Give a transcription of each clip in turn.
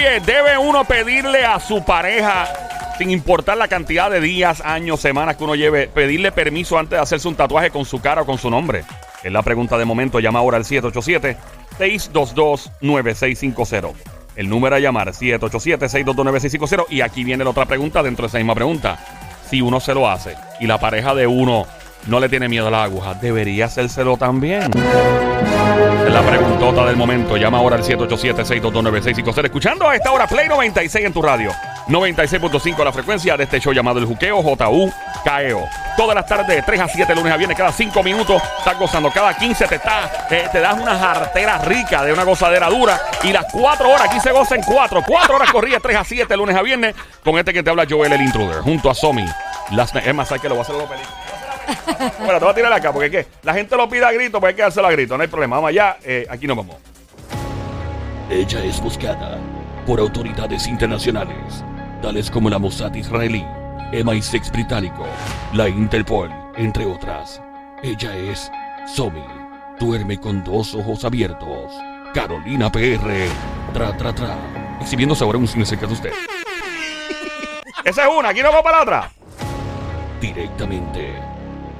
Oye, ¿debe uno pedirle a su pareja, sin importar la cantidad de días, años, semanas que uno lleve, pedirle permiso antes de hacerse un tatuaje con su cara o con su nombre? Es la pregunta de momento. Llama ahora al 787-622-9650. El número a llamar, 787-622-9650. Y aquí viene la otra pregunta dentro de esa misma pregunta. Si uno se lo hace y la pareja de uno no le tiene miedo a la aguja, ¿debería hacérselo también? La preguntota del momento. Llama ahora al 787-622-9650. Escuchando a esta hora Play 96 en tu radio. 96.5 la frecuencia de este show llamado El Juqueo J-U-K-E-O. Todas las tardes de 3 a 7, lunes a viernes, cada 5 minutos estás gozando. Cada 15 te, está, eh, te das una jartera rica de una gozadera dura. Y las 4 horas, aquí se goza en 4. 4 horas corridas, 3 a 7, lunes a viernes. Con este que te habla Joel el Intruder, junto a Somi. Es más, hay que lo voy a hacer los películas. Bueno, te voy a tirar acá porque ¿qué? la gente lo pide a grito, pues hay que dárselo a grito, no hay problema. Vamos allá, eh, aquí nos vamos. Ella es buscada por autoridades internacionales, tales como la Mossad israelí, MI6 británico, la Interpol, entre otras. Ella es Somi. Duerme con dos ojos abiertos. Carolina PR. Tra, tra, tra. Exhibiéndose ahora un cine cerca de usted. Esa es una, aquí nos vamos para la otra. Directamente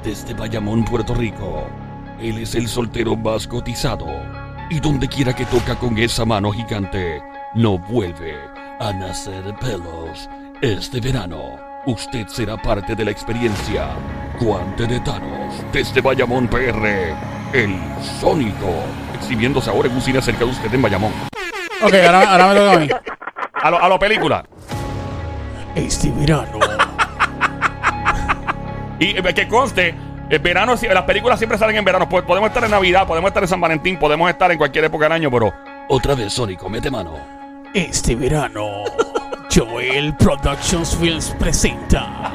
desde Bayamón, Puerto Rico. Él es el soltero más cotizado. Y donde quiera que toca con esa mano gigante, no vuelve a nacer pelos. Este verano, usted será parte de la experiencia. Guante de Thanos, desde Bayamón PR, el Sónico. Exhibiéndose ahora en un cine cerca de usted en Bayamón. Ok, ahora, ahora me toca a mí. A lo, a lo película. Este verano. Y eh, que conste, el verano, si- las películas siempre salen en verano. Pues podemos estar en Navidad, podemos estar en San Valentín, podemos estar en cualquier época del año, pero Otra vez, Sónico, mete mano. Este verano, Joel Productions Films presenta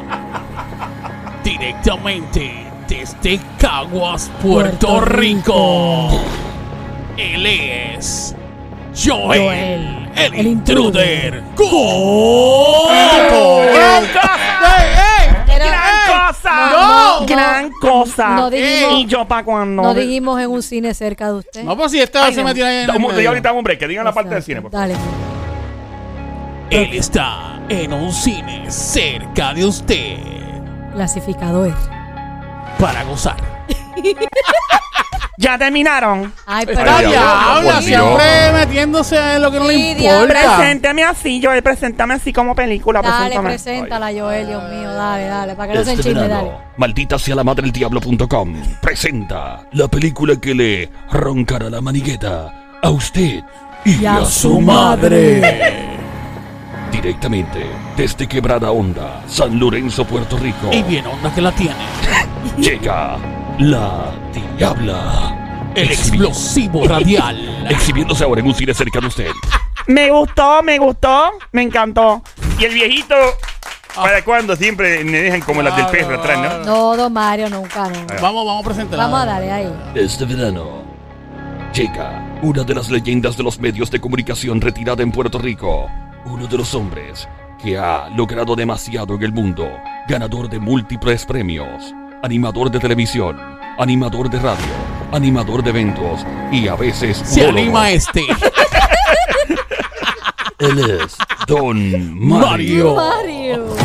directamente desde Caguas, Puerto, Puerto Rico. Él es Joel, Joel, el, el intruder. Era- cosa! No, no, ¡Gran cosa! no dijimos- ¿Y yo para cuando? No dijimos en un cine cerca de usted. No, pues si esta Ay, se no. metió ahí en el medio. ahorita, hombre, que digan la parte del cine, por favor. Dale. Él está en un cine cerca de usted Clasificador. para gozar. ¿Ya terminaron? Ay, pero Ay, diablo, diabla, por siempre metiéndose en lo que no Sí, le diablo. importa. Preséntame así, Joel, preséntame así como película. dale, preséntame. preséntala, Joel, Dios mío, dale, dale, para que no se Este enchisme, verano, dale. maldita sea la madre del diablo.com presenta la película que le roncará la manigueta a usted y, a su madre. Directamente desde Quebrada Honda, San Lorenzo, Puerto Rico, Y bien onda que la tiene. llega la Diabla. El explosivo radial. Exhibiéndose ahora en un cine cerca de usted. Me gustó, me gustó, me encantó. Y el viejito, ¿para cuándo? Siempre me dejan como las del perro atrás, ¿no? No, don Mario, nunca, no. Vamos, vamos a presentar. Vamos a darle ahí. Este verano llega una de las leyendas de los medios de comunicación retirada en Puerto Rico. Uno de los hombres que ha logrado demasiado en el mundo. Ganador de múltiples premios. Animador de televisión. Animador de radio. Animador de eventos. Y a veces... Se udólogo. anima este. Él es Don Mario. Mario. Mario.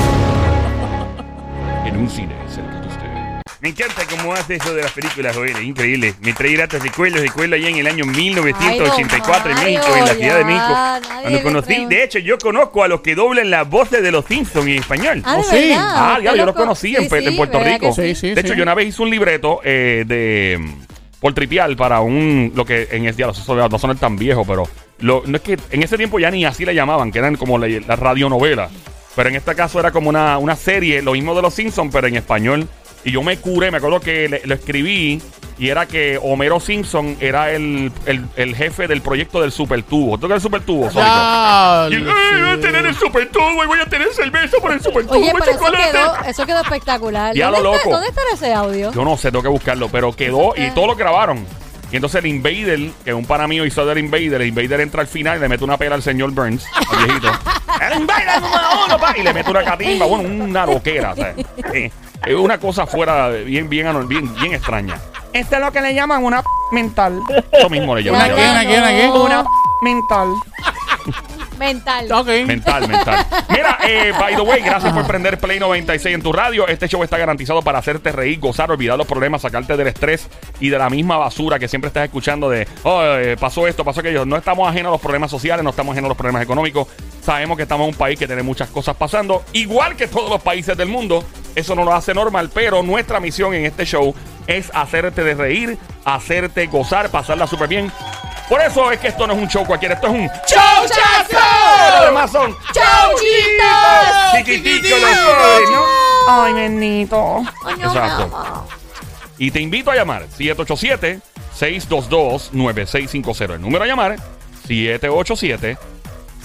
En un cine. Me encanta cómo hace eso de las películas, es increíble. Me trae datos recuerdos, recuerdo allá en el año 1984 en Ay, don México, en la Ciudad de México. Cuando conocí, de hecho, yo conozco a los que doblan las voces de los Simpsons en español. Ah, de Oh, sí. verdad. Ah, ¿Usted ya, yo lo los con- conocí Sí, en, sí, en Puerto ¿verdad Rico. Sí, sí, de hecho, yo una vez hice un libreto eh, de mm, por tripial para un lo que en ese día no va a sonar tan viejo, pero lo, no es que en ese tiempo ya ni así le llamaban, que eran como la, la radionovela. Pero en este caso era como una, una serie, lo mismo de los Simpsons, pero en español. Y yo me curé, me acuerdo que le- lo escribí y era que Homero Simpson era el, el, el jefe del proyecto del super tubo. ¿Tú qué es el super tubo? Sónico? Ya, Y, "Ay, voy a tener el super tubo y voy a tener cerveza por el super tubo Oye, pero eso chocolate. quedó, eso quedó espectacular. Ya ¿Dónde, lo está, loco. ¿Dónde estará ese audio? Yo no sé, tengo que buscarlo, pero quedó y está- todo lo grabaron. Y entonces el Invader, que un pana mío hizo del Invader, el Invader entra al final y le mete una pela al señor Burns, al viejito. el Invader número uno, pa, y le mete una catimba, bueno, una loquera. ¿sabes? Es una cosa fuera, de- bien, bien, anor- bien, bien extraña. Esto es lo que le llaman una p mental. Eso mismo le llaman. ¿Una qué, una qué, una qué? Una p mental. Mental. Ok. Mental, mental. Mira, eh, by the way, gracias por prender Play 96 en tu radio. Este show está garantizado para hacerte reír, gozar, olvidar los problemas, sacarte del estrés y de la misma basura que siempre estás escuchando de, oh, eh, pasó esto, pasó aquello. No estamos ajenos a los problemas sociales, no estamos ajenos a los problemas económicos. Sabemos que estamos en un país que tiene muchas cosas pasando, igual que todos los países del mundo. Eso no lo hace normal, pero nuestra misión en este show es hacerte de reír, hacerte gozar, pasarla súper bien. Por eso es que esto no es un show cualquiera, esto es un ¡Chau, chazo! Los demás son ¡Chauchitos! chiquititos los pobres, ¿no? Ay, bendito. Exacto. Y te invito a llamar 787-622-9650. El número a llamar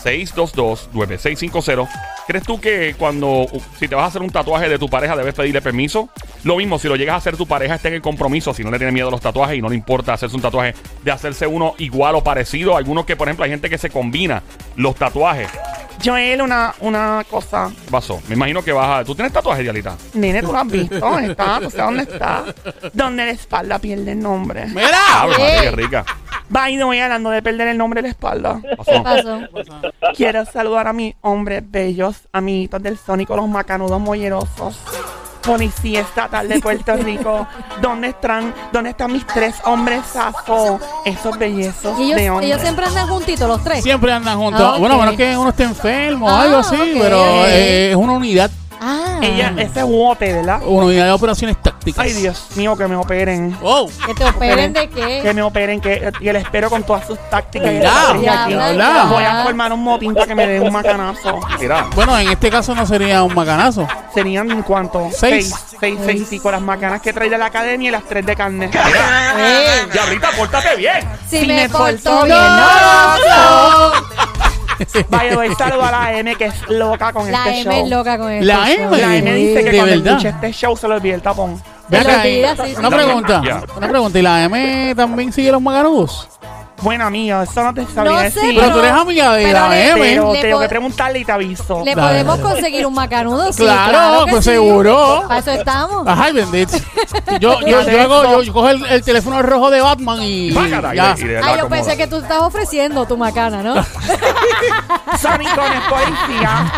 787-622-9650. ¿Crees tú que cuando, uh, si te vas a hacer un tatuaje de tu pareja, debes pedirle permiso? Lo mismo, si lo llegas a hacer tu pareja, esté en el compromiso, si no le tiene miedo a los tatuajes y no le importa hacerse un tatuaje, de hacerse uno igual o parecido. Algunos que, por ejemplo, hay gente que se combina los tatuajes. Joel, una, una cosa. ¿Qué pasó? Me imagino que vas a... ¿Tú tienes tatuajes, Dialita? Nene, ¿tú lo has visto? ¿Dónde está? ¿Tú sabes dónde está? Donde la espalda pierde el nombre. Mira. Qué rica. By the way, hablando de perder el nombre de la espalda. Quiero saludar a mis hombres bellos, amiguitos del Sónico, los macanudos mollerosos. Policía Estatal de Puerto Rico. ¿Dónde están, dónde están mis tres hombres safo? Esos bellezos Y de ellos, hombres. ellos siempre andan juntitos, los tres. Siempre andan juntos. Ah, ok. Bueno, bueno, que uno esté enfermo o Ah, algo así, ok. pero eh, es una unidad, Ah. Ella, ese es Wote, ¿verdad? una unidad de operaciones Ay, Dios mío, que me operen. Wow. Que te operen de qué. Que me operen, que, que les espero con todas sus tácticas. y Mira, aquí. Voy a formar un motín para que me den un macanazo. Mira. Bueno, en este caso no sería un macanazo. Serían en cuanto Seis. seis, seis, seis, con las macanas que trae de la academia y las tres de carne. Ey, Diablita, pórtate bien. si, Si me, me porto porto bien, bien, no. Vaya, doy saludo a la M que es loca con La este M show. es loca con el La M. La M dice que ¿De cuando verdad? escuche este show se le olvida el tapón. Lo sí, sí. una pregunta, una pregunta. ¿Y la M también sigue los macanudos? Bueno, amigo, eso no te sabía No sé, decir. Pero tú eres amiga de pero la le- M. Pero Le tengo po- que preguntarle y te aviso. Le Dale. podemos conseguir un macanudo, sí, Claro, que pues sí. seguro. Para eso estamos. Ay, bendito. Yo, yo, yo, hago, yo, yo cojo el, el teléfono rojo de Batman y Págata, y ya. le- y le la Ay, yo acomoda. pensé que tú estás ofreciendo tu macana, ¿no? Sónico no es policía.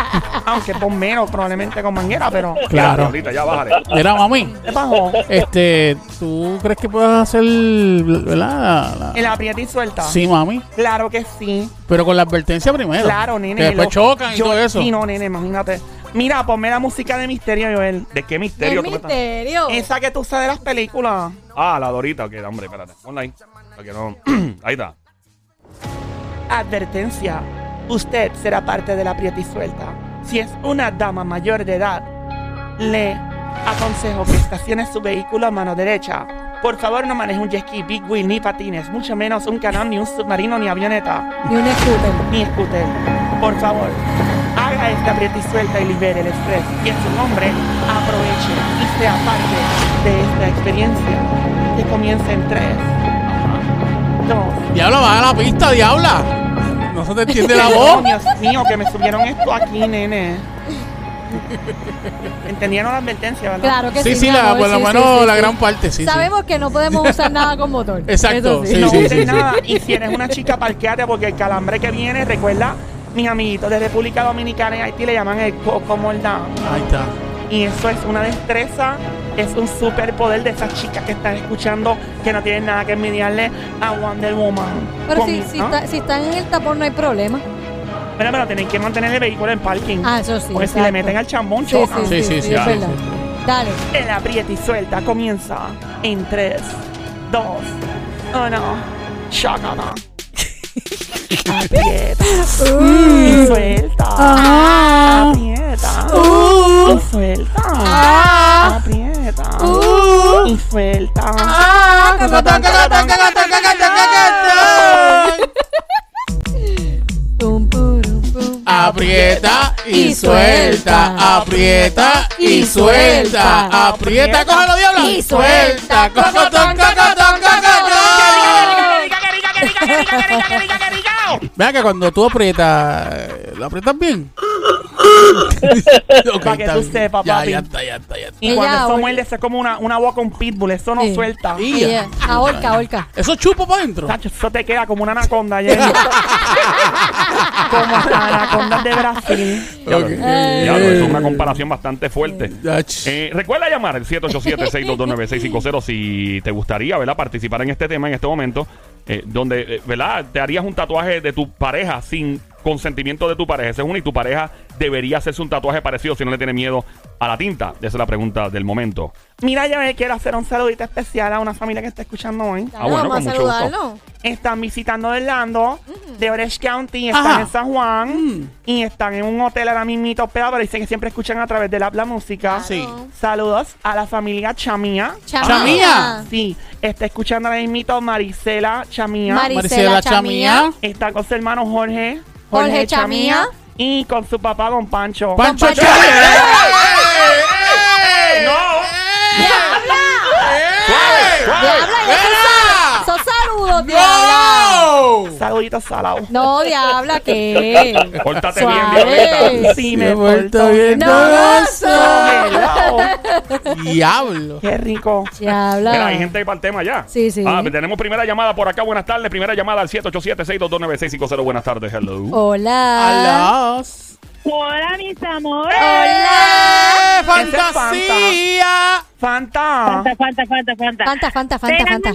Aunque bombero, probablemente con manguera, pero. Claro. Diablita, ya bájale. Mira, mami, ¿Qué pasó? este, ¿tú crees que puedas hacer, verdad? La- El aprieta y Sí, mami, Claro que sí. pero con la advertencia primero. Claro, nene. Que después lo- chocan y yo- todo eso. Sí, no, nene, imagínate. Mira, ponme la música de misterio, Joel. ¿De qué misterio tú me estás- misterio. Esa que tú sabes de las películas. Ah, la Dorita. Ok, hombre, espérate. Ponla ahí. Para que no... ahí está. Advertencia. Usted será parte de la aprieta y suelta. Si es una dama mayor de edad, le aconsejo que estacione su vehículo a mano derecha. Por favor, no maneje un jet ski, big wheel, ni patines, mucho menos un canal, ni un submarino, ni avioneta, Y un scooter. ni scooter. Por favor, haga esta aprieta y suelta y libere el estrés. Y en su nombre, aproveche y sea parte de esta experiencia que comienza en 3, 2, Diabla, baja la pista, diabla. No se te entiende la voz. Dios mío, que me subieron esto aquí, nene. Entendieron la advertencia, ¿verdad? Claro que sí. Sí, sí, la, amor, sí, sí, la sí. gran parte, sí. sí. Sabemos que no podemos usar nada con motor. Exacto, no sí, uses sí. nada. Y si eres una chica, parqueate porque el calambre que viene, recuerda, mis amiguitos de República Dominicana y Haití le llaman el coco moldán. Ahí está. Y eso es una destreza, es un superpoder de esas chicas que están escuchando que no tienen nada que envidiarle a Wonder Woman. Pero Con- si, si, está- si están en el tapón no hay problema. Pero, pero tienen que mantener el vehículo en parking. Ah, eso sí. porque si le meten al chambón, Sí, chocan. sí, sí, Sí, sí, sí, sí, es sí, verdad. Dale. El aprieta y suelta comienza en 3, 2, 1. Shakana. Aprieta y suelta. Ah. Aprieta Uh. y suelta. Ah. Aprieta Uh. y suelta. Suelta, aprieta y suelta, aprieta, cógelo diablo Y suelta, cocotón, cocotón, cocotón. Vea que cuando tú aprietas, ¿lo aprietas bien? Para que tú sepas, ya, papi. Ya está, ya está, ya está. Y Ella cuando eso muerde, eso es como una, una boca, un pitbull. Eso no Sí. suelta. Y- Ella, ahorca, ahorca. Eso chupa para adentro. Eso te queda como una anaconda. Como la anaconda de Brasil. Diablo, Ok. diablo, eso es una comparación bastante fuerte. Ya, Eh, recuerda llamar al 787-622-9650 si te gustaría, ¿verdad? Participar en este tema en este momento, eh, donde, eh, ¿verdad? Te harías un tatuaje de tu pareja sin consentimiento de tu pareja. Ese es uno y tu pareja debería hacerse un tatuaje parecido si no le tiene miedo a la tinta. Esa es la pregunta del momento. Mira, yo me quiero hacer un saludito especial a una familia que está escuchando hoy. Ah, bueno, vamos a mucho gusto. saludarlo. Están visitando Orlando, de Orange County, están Ajá. en San Juan Mm. y están en un hotel ahora mismito hospedado, pero dicen que siempre escuchan a través de la, la música. Sí. Saludos a la familia Chamía. Chamía. Sí, está escuchando ahora mismito Marisela Chamía. Marisela Maricela Chamía. Chamía. está con su hermano Jorge. Jorge Chamía. Y con su papá, Don Pancho. Pancho Pancho. ¡No! ¡Diabla! ¡Diabla! ¿y esos sal- esos saludos, diabla! ¡No! Saluditos salados. No, diabla, ¿qué? Pórtate bien. Violeta. Sí, me porto bien No, Hello. Diablo. Qué rico. Diabla. Mira, hay gente para el tema ya. Sí, sí. Ah, tenemos primera llamada por acá. Buenas tardes. Primera llamada al 787-622-9650. Buenas tardes. Hello. Hola. Alas. Hola, mis amores. Hola. ¡Eh, ¡Fantasía! Fanta. Fanta, Fanta, Fanta, Fanta. Fanta, Fanta, Fanta, Fanta.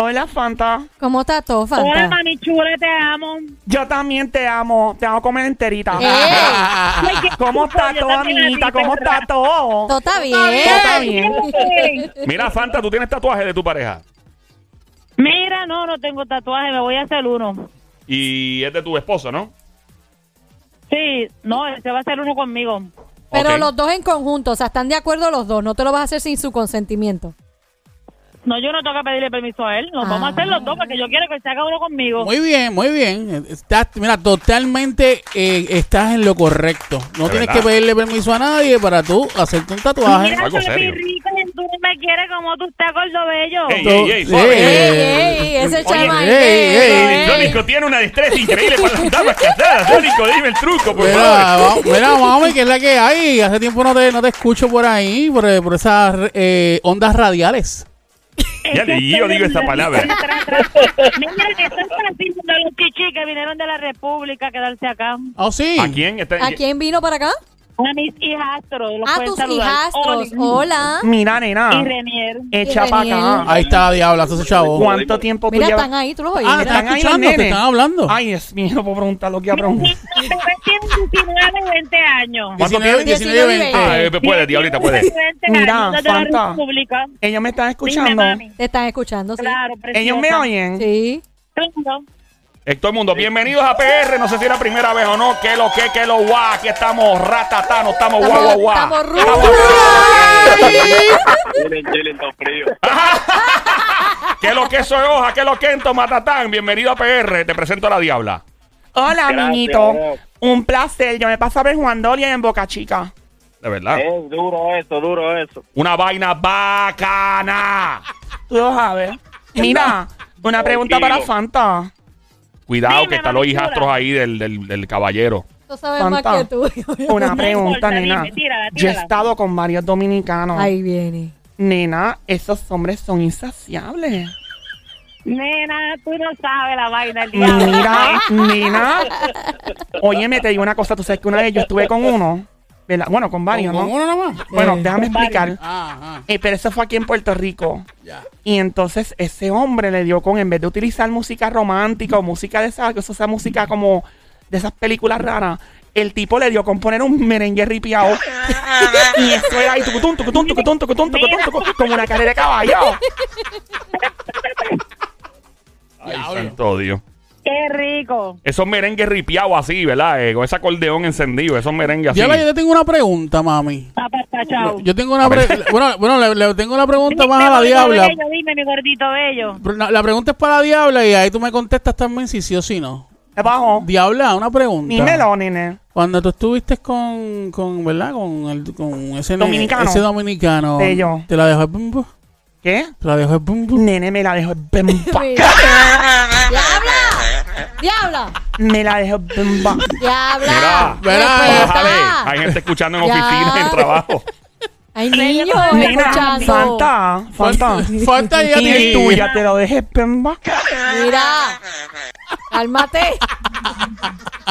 Hola, Fanta. ¿Cómo está todo, Hola, Fanta? mami chula, te amo. Yo también te amo. Te amo comer enterita. ¿Cómo está todo, amiguita? ¿Cómo está todo? Todo está bien. Todo está bien. Bien. Mira, Fanta, ¿tú tienes tatuaje de tu pareja? Mira, no, no tengo tatuaje, me voy a hacer uno. Y es de tu esposo, ¿no? Sí, no, se va a hacer uno conmigo. Pero los dos en conjunto, o sea, están de acuerdo los dos. No te lo vas a hacer sin su consentimiento. No, yo no tengo que pedirle permiso a él. Nos Ah. vamos a hacer los dos porque yo quiero que se haga uno conmigo. Muy bien, muy bien. Estás, mira, totalmente eh, estás en lo correcto. No ¿De tienes verdad? que pedirle permiso a nadie para tú hacerte un tatuaje. Mira, Algo serio. rico, tú me quieres como tú estás gordo bello. Ey, ey, ey. Eh, ¡Ey, ey! Ese ey, ey, ey, ey. Tiene una destreza increíble para las damas casadas. Sónico, dime el truco, por Mira, favor. va- mira, mami, ¿qué es la que hay? Hace tiempo no te, no te escucho por ahí, por, por esas eh, ondas radiales. Ya le- yo digo esa palabra. Mira, que están los chichis que vinieron de la República a quedarse acá. ¿Oh, sí? ¿A quién? Está, ¿A quién vino para acá? A mis hijastros. Los A tus saludar. hijastros. Hola. Mira, nena. Y Renier. Echa para acá. Ahí está, diabla, ese chavo. ¿Cuánto tiempo tú Mira, llevas? están ahí, tú los oyes. Ah, están escuchando, te están hablando. Ay, Dios mío, no puedo preguntar lo que iba a preguntar. Mis bebés tienen 19 y 20 años. ¿Cuánto 19, tiene? 19, 19, 20. Ah, eh, puede, diablita, puede. 20 Mira, años de la Fanta. República. Ellos me están escuchando. Te están escuchando, sí. Claro, preciosa. Ellos me oyen. Sí. Eh, todo el mundo, bienvenidos a PR. No sé si es la primera vez o no. Que lo que, que lo guau. Aquí estamos ratatá, no estamos guau, guau, guau. Estamos tan frío. Que lo que soy hoja, que lo que ento, matatán. Bienvenido a PR. Te presento a la diabla. Hola, Gracias, niñito. bro. Un placer. Yo me paso a ver Juan Dolia en Boca Chica. De verdad. Es duro eso, duro eso. Una vaina bacana. Tú lo sabes. Mira, una pregunta para Fanta. Cuidado Dime, que están los mami chula. hijastros ahí del, del, del caballero. Tú sabes más que tú. Una pregunta, importa, nena. dime, tírala, Yo he tírala. estado con varios dominicanos. Ahí viene. Nena, esos hombres son insaciables. Nena, tú no sabes la vaina del diablo. Mira, nena. Oye, me te digo una cosa. Tú sabes que una vez yo estuve con uno. ¿Verdad? Bueno, con varios, ¿Con ¿no? uno nada más? Bueno, Eh, déjame con explicar. Ah, ah, Eh, pero eso fue aquí en Puerto Rico. ya. Y entonces ese hombre le dio con, en vez de utilizar música romántica o música de esa, que eso sea música como de esas películas raras, el tipo le dio con poner un merengue ripiado. y eso era ahí, tucutún, tucutún, tucutún, tucutún, tucutún, tucutún, como una carrera de caballo. Ay, santo Dios. Qué rico. Esos merengues ripiados así, ¿verdad? Eh, con ese acordeón encendido, esos merengues así. Diabla, yo te tengo una pregunta, mami. Papá, chao. Yo tengo una pre- bueno, bueno le, le tengo una pregunta Dime, más a la diabla. bello, dime, mi gordito bello. La, la pregunta es para la diabla y ahí tú me contestas también si sí o si no. Debajo. Diabla, una pregunta. Dímelo, nene. Cuando tú estuviste con, con ¿verdad? Con, el, con ese Dominicano. ese dominicano. Bello. ¿Te la dejó el bum bum? ¿Qué? ¿Te la dejó el bum bum? Nene me la dejó. Bem, pa. ¡Diabla! Me la dejo bimba. Diabla. Mira. Bájale. Hay gente escuchando en Ya. oficinas, en trabajo. Hay niños Nena, escuchando. Fanta, Fanta. Falta ya Y tú ya te lo dejes bimba. Mira. Cálmate.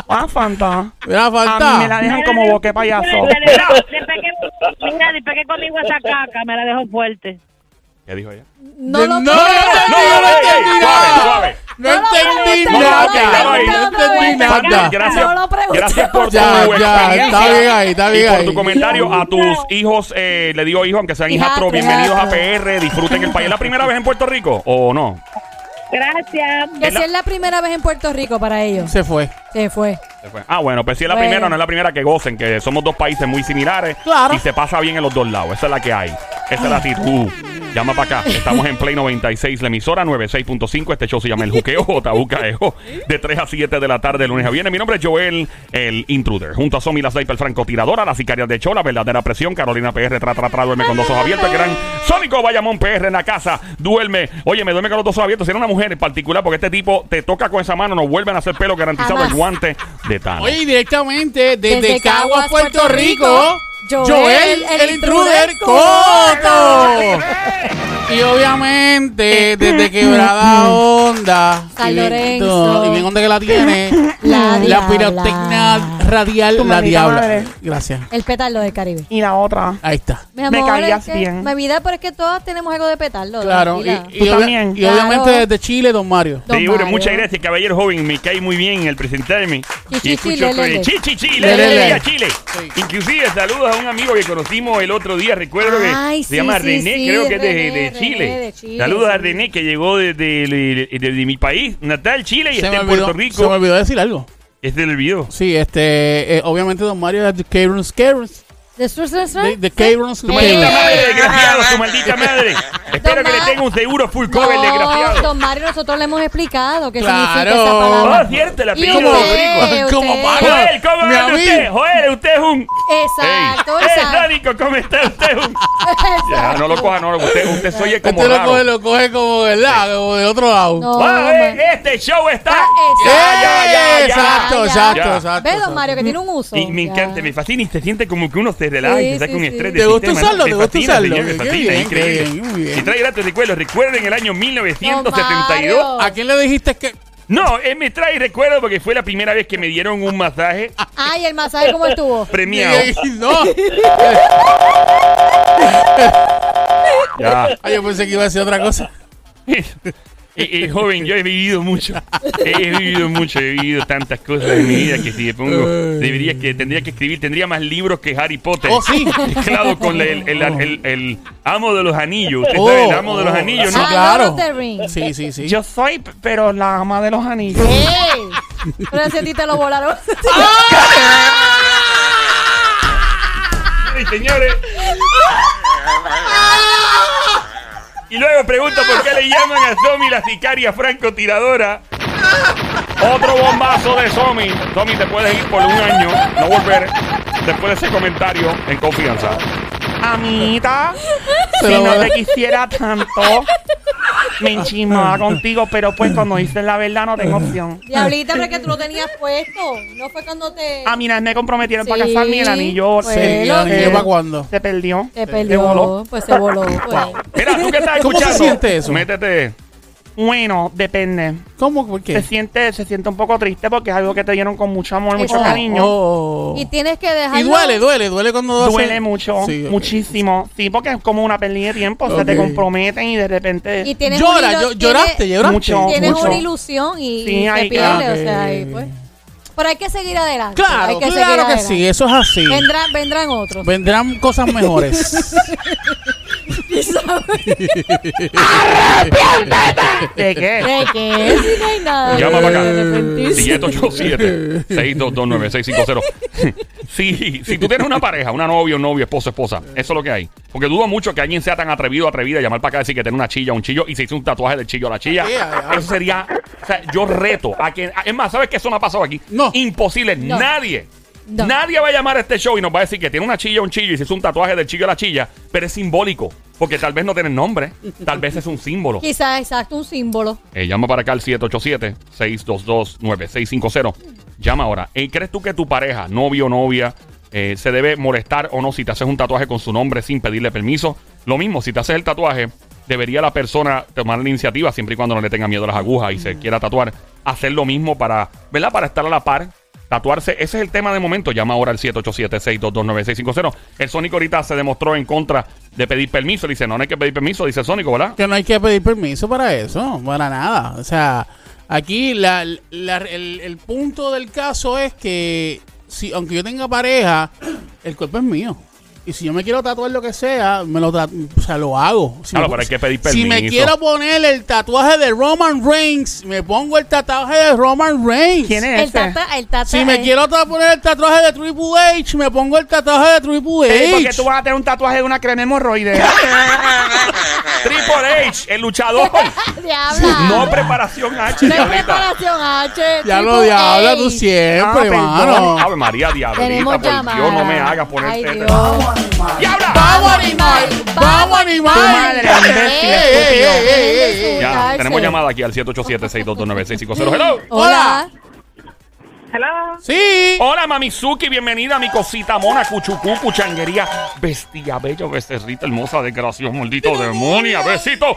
Ah, Fanta. Mira, A falta. mí me la dejan como boque payaso. Dejó- después que- Mira, después que conmigo esa caca, me la dejó fuerte. ¿Qué dijo ella? No lo no, no, no, no. No No No lo preguntes. gracias por tu Ya, está bien ahí, está bien y por ahí. tu comentario a tus hijos, eh, le digo hijos, aunque sean hijastros, bienvenidos a. PR, disfruten el país. ¿Es la primera vez en Puerto Rico o no? Gracias. Que si es la primera vez en Puerto Rico para ellos. Se fue. Se fue. Se fue. Ah, bueno, pues si es la Bueno. primera, no es la primera que gocen, que somos dos países muy similares. Claro. Y se pasa bien en los dos lados. Esa es la que hay. Esa es la actitud. Llama para acá. Estamos en Play 96, la emisora 96.5. Este show se llama El Juqueo, JUKEO, de 3 a 7 de la tarde, lunes a viernes. Mi nombre es Joel, el intruder. Junto a Somi, la sniper francotiradora, las sicarias de show, la verdadera presión. Carolina PR, tra, tra, tra, duerme con dos ojos abiertos. El gran Sónico Bayamón PR en la casa, duerme. Oye, me duerme con los dos ojos abiertos. Si era una mujer en particular, porque este tipo te toca con esa mano, no vuelven a hacer pelo garantizado Jamás. el guante de Thanos. Oye, directamente desde, Desde Caguas, Puerto, Puerto Rico, Rico, Joel, Joel, el, el intruder, Coto. Y obviamente, desde Quebrada Onda. San y bien- Lorenzo. Y bien onda que la tiene. La la pirotecnia radial, Tu la maldita diabla. madre. Gracias. El petardo del Caribe. Y la otra. Ahí está. Mi Me caías es que- bien. Mi vida, pero es que todas tenemos algo de petardo. Claro. Y, tranquila. y Tú obvia- también. y obviamente desde Chile, don Mario. Don Seguro, Mario. muchas gracias, caballero joven. Me cae muy bien el presentarme. Chi, chi, y escucho chi, le, le, que- le. chi, chi, chi, Le, le, le, le, le. le, a Chile. Inclusive saludos a un amigo que conocimos el otro día, recuerdo que Ay, se sí, llama sí, René, sí, creo que es de, René, de René Chile. de Chile, Saludos a sí. René que llegó desde de, de- de mi país, natal, Chile, y está en olvidó, Puerto se me Rico. olvidó decir algo. Este del video. Sí, este, eh, obviamente Don Mario es de Cairns, Cairns, ¿De su- su- su- de, de Cairns, Tu maldita Cairns. madre, desgraciado, tu maldita madre. Espero que le tenga un seguro full cover, No, desgraciado. don Mario, nosotros le hemos explicado qué Claro. significa esa palabra. cierto, el Y apellido ¿Cómo? boricua. usted, ¿Cómo usted-? Joel, ¿cómo anda usted? Joel, usted es un... Exacto, exacto. Sónico, ¿cómo está usted? Un- Ya, no lo coja, no, usted, usted soy como Este lo raro. coge, lo coge como, ¿verdad? Como de otro lado. No, Ah, eh, este show está... Ah, Ya, exacto. ya, ya, ya. Exacto, exacto, exacto. Ve, don. Mario, que tiene un uso. Y me encanta, me fascina y se siente como que uno se Sí, se saca sí, un sí. estrés ¿Te del gusta usarlo? ¿no? ¿Te fascina, usarlo? increíble. bien, bien. Y trae gratis recuerdos. Recuerden el año 1972. Don ¿A quién le dijiste que.? No, él me trae recuerdos porque fue la primera vez que me dieron un masaje Ay, el masaje, ¿cómo estuvo? premiado. No. Ya. Ay, yo pensé que iba a decir otra cosa. Y, y, joven, yo he vivido mucho. He vivido mucho, he vivido tantas cosas en mi vida que si me pongo, debería que, tendría que escribir, tendría más libros que Harry Potter. Oh, sí. Mezclado con el, el, el, el- el amo de los anillos. Usted Oh, sabe, el amo de los oh. anillos, ¿no? Ah, claro. Sí, sí, sí. Yo soy, pero la ama de los anillos. ¡Ey! Pero si a ti te lo volaron. Ay, señores. Y luego pregunto por qué le llaman a Somi la sicaria francotiradora. Otro bombazo de Somi. Somi, te puedes ir por un año, no volver después de ese comentario en confianza. Amita, si no te quisiera tanto, me enchismaba contigo, pero pues cuando dices la verdad no tengo opción. Diablita, pero es que tú lo tenías puesto. No fue cuando te. A mí me comprometieron Sí, para casarme y el anillo pues, se, ¿y lo el que- anillo para cuándo? se perdió. Te Se perdió. voló. Pues se voló. Pues. Mira, tú que estás ¿Cómo se escuchando. siente eso? Métete. Bueno, depende. ¿Cómo? ¿Por Se qué? siente, se siente un poco triste porque es algo que te dieron con mucho amor, mucho Oh, cariño. Oh. Y tienes que dejarlo. Y duele, duele, duele cuando hace- Duele mucho, Sí, ok. muchísimo. Sí, porque es como una pérdida de tiempo. Se te Ok. comprometen y de repente. Y tienes Llora, una ilu- yo- lloraste, tienes- lloraste. Mucho. Tienes mucho. una ilusión y, Sí, y se hay- pierde, ah, o sea, ok. ahí, pues. Pero hay que seguir adelante. Claro, hay que seguir claro que adelante. sí, eso es así. Vendrán, vendrán otros. Vendrán cosas mejores. ¿De qué? ¿De qué? Si no hay nada. Llama para acá. arrepentirse. 787-622-9650. si, si tú tienes una pareja, una novia, un novio, esposo, esposa, eso es lo que hay. Porque dudo mucho que alguien sea tan atrevido o atrevida a llamar para acá y decir que tiene una chilla, un chillo y se hizo un tatuaje del chillo a la chilla. Eso sería. O sea, yo reto a que. Es más, ¿sabes que eso no ha pasado aquí? No. Imposible. No. Nadie. No. Nadie va a llamar a este show y nos va a decir que tiene una chilla, un chillo y se hizo un tatuaje del chillo a la chilla, pero es simbólico. Porque tal vez no tienen nombre, tal vez es un símbolo. Quizás, exacto, un símbolo. Eh, llama para acá al 787-622-9650. Llama ahora. Eh, ¿Crees tú que tu pareja, novio o novia, eh, se debe molestar o no si te haces un tatuaje con su nombre sin pedirle permiso? Lo mismo, si te haces el tatuaje, debería la persona tomar la iniciativa, siempre y cuando no le tenga miedo a las agujas y se quiera tatuar, hacer lo mismo para, ¿verdad? Para estar a la par. Tatuarse, ese es el tema de momento. Llama ahora al 787-622-9650. El Sónico ahorita se demostró en contra de pedir permiso. Dice, no, no hay que pedir permiso, dice Sónico, ¿verdad? Que no hay que pedir permiso para eso, para nada. O sea, aquí la, la- el, el punto del caso es que, si aunque yo tenga pareja, el cuerpo es mío. Y si yo me quiero tatuar lo que sea, me lo, o sea, lo hago. Si Claro, me- pero hay que pedir Si me permiso. quiero poner el tatuaje de Roman Reigns, me pongo el tatuaje de Roman Reigns. ¿Quién es El ese? tata, el tata. Si me quiero poner el tatuaje de Triple H, me pongo el tatuaje de Triple Ey, ¿Por qué H. tú vas a tener un tatuaje de una crema hemorroide? Triple H, el luchador. Diabla. no preparación H. No hay preparación H. Ya lo diabla H. tú siempre, Ah, mano. Ave María, diablita, por Dios, no me hagas ponerte. Ay, ¡Diabla! ¡Vamos, animal! ¡Vamos, animal! Tu madre, imbécil, ¡Ey, ey, ey, ey, ey, ey! Ya, tenemos llamada aquí al 787-622-9650. Hello. Hola. Hello. Sí. Hola, Mamizuki, bienvenida a mi cosita mona, cuchucú, cuchanguería, bestia, bello, becerrita, hermosa, desgraciado, maldito demonio, besito.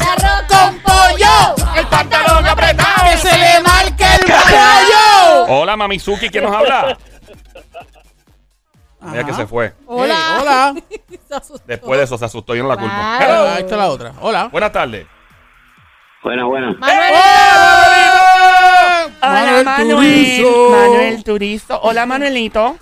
Arroz con pollo. El pantalón apretado. Que se le marque el pollo. Hola, Mamizuki, ¿quién nos habla? Ajá. que se fue. Hola. Hola. Se asustó. Después de eso se asustó, yo no la culpo. Wow. Hello. Ahí está la otra. Hola. Buenas tardes. Buena, buena. Manuel. Hola, Manuel. Turizo. Manuel Turizo. Hola, Manuelito.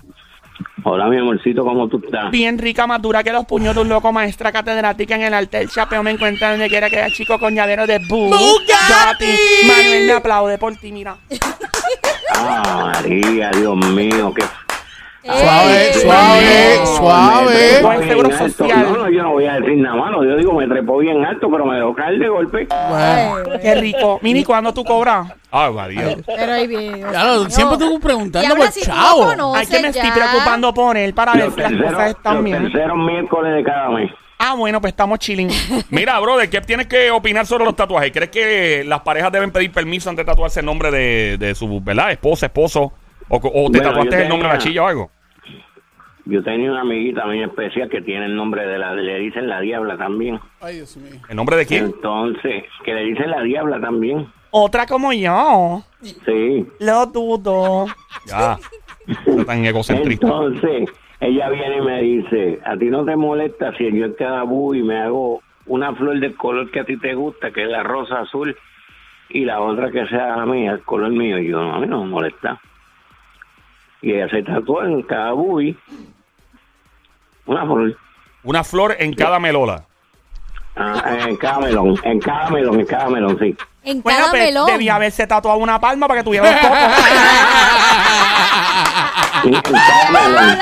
Hola, mi amorcito, ¿cómo tú estás? Bien rica, más dura que los puños de un loco, maestra catedrática en el arte del chapeo. Me encuentra donde quiera que haya chico con llavero de. Bugatti. Manuel me aplaude por ti, mira. Ah, María, Dios mío, qué... Suave, suave, No, suave. me bien seguro social. No, no, yo no voy a decir nada malo. Yo digo, me trepó bien alto, pero me dejó caer de golpe. Bueno. Qué rico. Mini, ¿cuándo tú cobras? Ay, María. Pero ahí bien. Claro, siempre estuve Y preguntando por si chavo. conoces Ay, que me estoy preocupando por él para ver si las cosas están los bien. terceros miércoles de cada mes. Ah, bueno, pues estamos chilling. Mira, brother, ¿qué tienes que opinar sobre los tatuajes? ¿Crees que las parejas deben pedir permiso antes de tatuarse el nombre de, de su, ¿verdad? Esposa, esposo. O, o te Bueno, tatuaste el nombre de la chilla o algo. Yo tenía una amiguita muy especial que tiene el nombre de la... Le dicen la diabla también. Ay, Dios mío. ¿El nombre de quién? Entonces, que le dicen la diabla también. Otra como yo. Sí. Lo dudo. Ya. Está tan egocentrista. Entonces, ella viene y me dice, ¿a ti no te molesta si yo cada bu y me hago una flor del color que a ti te gusta, que es la rosa azul, y la otra que sea la mía, el color mío? Y yo, no, a mí no me molesta. Y ella se tatuó en cada bui una flor. Una flor en cada melola. Ah, en cada melón, en cada melón, en cada melón, sí. En Bueno, cada pues melón. debía haberse tatuado una palma para que tuviera un poco. En cada melón.